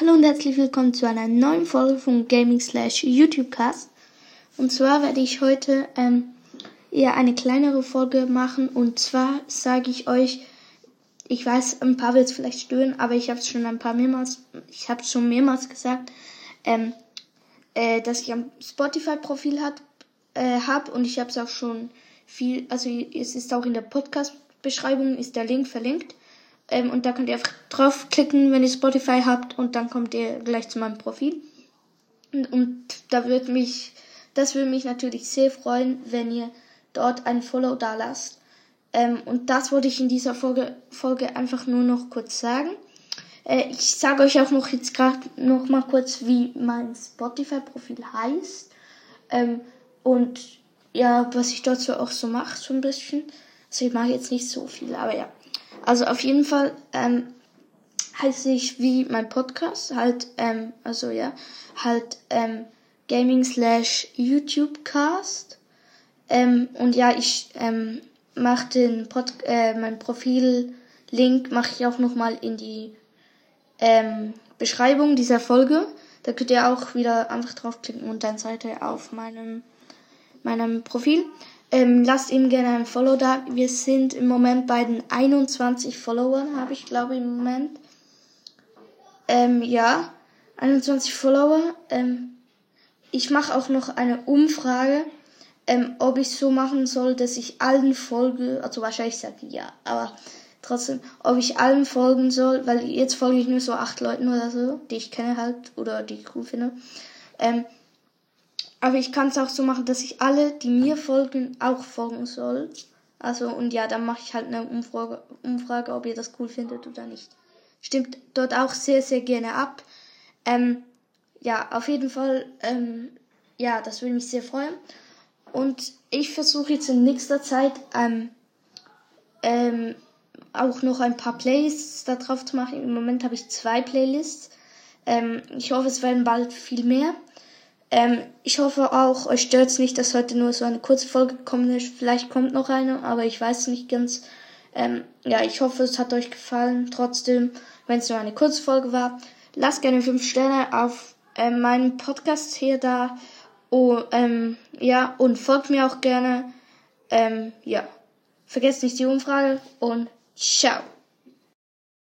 Hallo und herzlich willkommen zu einer neuen Folge von Gaming Slash YouTube Cast. Und zwar werde ich heute ähm, eher eine kleinere Folge machen. Und zwar sage ich euch, ich weiß, ein paar wird es vielleicht stören, aber ich habe es schon ein paar mehrmals, ich habe schon mehrmals gesagt, ähm, äh, dass ich ein Spotify-Profil hat, äh, habe und ich habe es auch schon viel, also es ist auch in der Podcast-Beschreibung ist der Link verlinkt. Ähm, und da könnt ihr draufklicken, wenn ihr Spotify habt und dann kommt ihr gleich zu meinem Profil. Und, und da würde mich, das würde mich natürlich sehr freuen, wenn ihr dort ein Follow da lasst. Ähm, und das wollte ich in dieser Folge, Folge einfach nur noch kurz sagen. Äh, ich sage euch auch noch jetzt gerade noch mal kurz, wie mein Spotify-Profil heißt. Ähm, und ja, was ich so auch so mache, so ein bisschen. Also ich mache jetzt nicht so viel, aber ja. Also auf jeden Fall ähm, heiße ich wie mein Podcast, halt, ähm, also ja, halt ähm, Gaming slash YouTube Cast. Ähm, und ja, ich ähm, mache den Pod äh, mein Profil-Link mache ich auch nochmal in die ähm, Beschreibung dieser Folge. Da könnt ihr auch wieder einfach draufklicken und dann seid ihr auf meinem, meinem Profil. Ähm, lasst ihm gerne ein Follow da. Wir sind im Moment bei den 21 Followern, habe ich glaube im Moment. Ähm, ja, 21 Follower. Ähm, ich mache auch noch eine Umfrage, ähm, ob ich so machen soll, dass ich allen folge. Also wahrscheinlich sage ich ja, aber trotzdem, ob ich allen folgen soll, weil jetzt folge ich nur so acht Leuten oder so, die ich kenne halt oder die ich cool finde. Ähm, aber ich kann es auch so machen, dass ich alle, die mir folgen, auch folgen soll. Also, und ja, dann mache ich halt eine Umfrage, Umfrage, ob ihr das cool findet oder nicht. Stimmt dort auch sehr, sehr gerne ab. Ähm, ja, auf jeden Fall, ähm, ja, das würde mich sehr freuen. Und ich versuche jetzt in nächster Zeit ähm, ähm, auch noch ein paar Playlists da drauf zu machen. Im Moment habe ich zwei Playlists. Ähm, ich hoffe, es werden bald viel mehr. Ähm, ich hoffe auch, euch stört es nicht, dass heute nur so eine kurze Folge gekommen ist. Vielleicht kommt noch eine, aber ich weiß nicht ganz. Ähm, ja, ich hoffe, es hat euch gefallen. Trotzdem, wenn es nur eine kurze Folge war, lasst gerne 5 Sterne auf ähm, meinen Podcast hier da. Oh, ähm, ja, und folgt mir auch gerne. Ähm, ja, vergesst nicht die Umfrage und ciao.